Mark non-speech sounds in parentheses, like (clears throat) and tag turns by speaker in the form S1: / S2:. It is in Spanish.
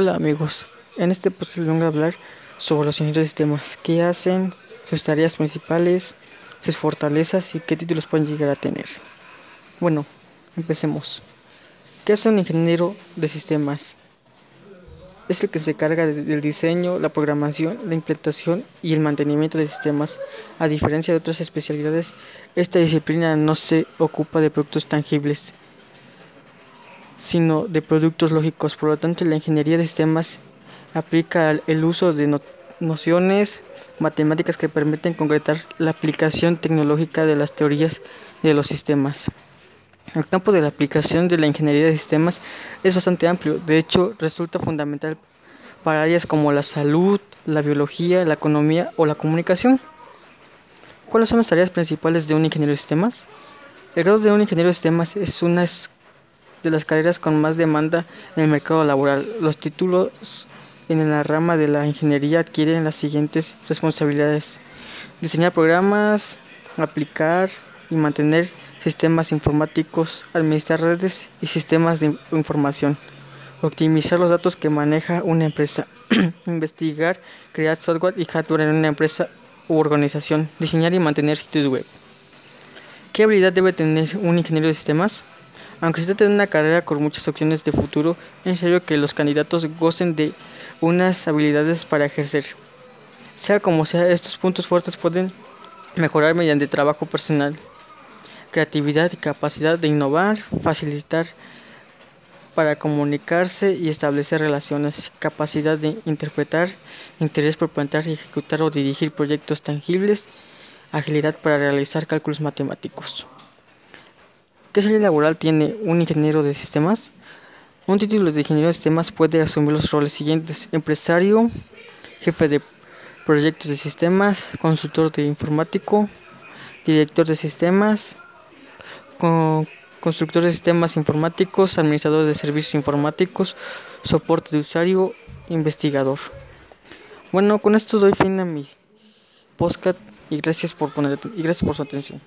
S1: Hola amigos, en este podcast les vengo a hablar sobre los ingenieros de sistemas, qué hacen, sus tareas principales, sus fortalezas y qué títulos pueden llegar a tener. Bueno, empecemos. ¿Qué hace un ingeniero de sistemas? Es el que se carga del diseño, la programación, la implementación y el mantenimiento de sistemas. A diferencia de otras especialidades, esta disciplina no se ocupa de productos tangibles, sino de productos lógicos. Por lo tanto, la ingeniería de sistemas aplica el uso de nociones matemáticas que permiten concretar la aplicación tecnológica de las teorías de los sistemas. El campo de la aplicación de la ingeniería de sistemas es bastante amplio, de hecho resulta fundamental para áreas como la salud, la biología, la economía o la comunicación. ¿Cuáles son las tareas principales de un ingeniero de sistemas? El grado de un ingeniero de sistemas es una de las carreras con más demanda en el mercado laboral. Los títulos en la rama de la ingeniería adquieren las siguientes responsabilidades. Diseñar programas, aplicar y mantener sistemas informáticos, administrar redes y sistemas de información, optimizar los datos que maneja una empresa, (clears throat) investigar, crear software y hardware en una empresa u organización, diseñar y mantener sitios web. ¿Qué habilidad debe tener un ingeniero de sistemas? Aunque se trata de una carrera con muchas opciones de futuro, es necesario que los candidatos gocen de unas habilidades para ejercer. Sea como sea, estos puntos fuertes pueden mejorar mediante trabajo personal, creatividad y capacidad de innovar, facilitar para comunicarse y establecer relaciones, capacidad de interpretar, interés por plantear y ejecutar o dirigir proyectos tangibles, agilidad para realizar cálculos matemáticos. ¿Qué salida laboral tiene un ingeniero de sistemas? Un título de ingeniero de sistemas puede asumir los roles siguientes: empresario, jefe de proyectos de sistemas, consultor de informático, director de sistemas, constructor de sistemas informáticos, administrador de servicios informáticos, soporte de usuario, investigador. Bueno, con esto doy fin a mi podcast y gracias por poner y gracias por su atención.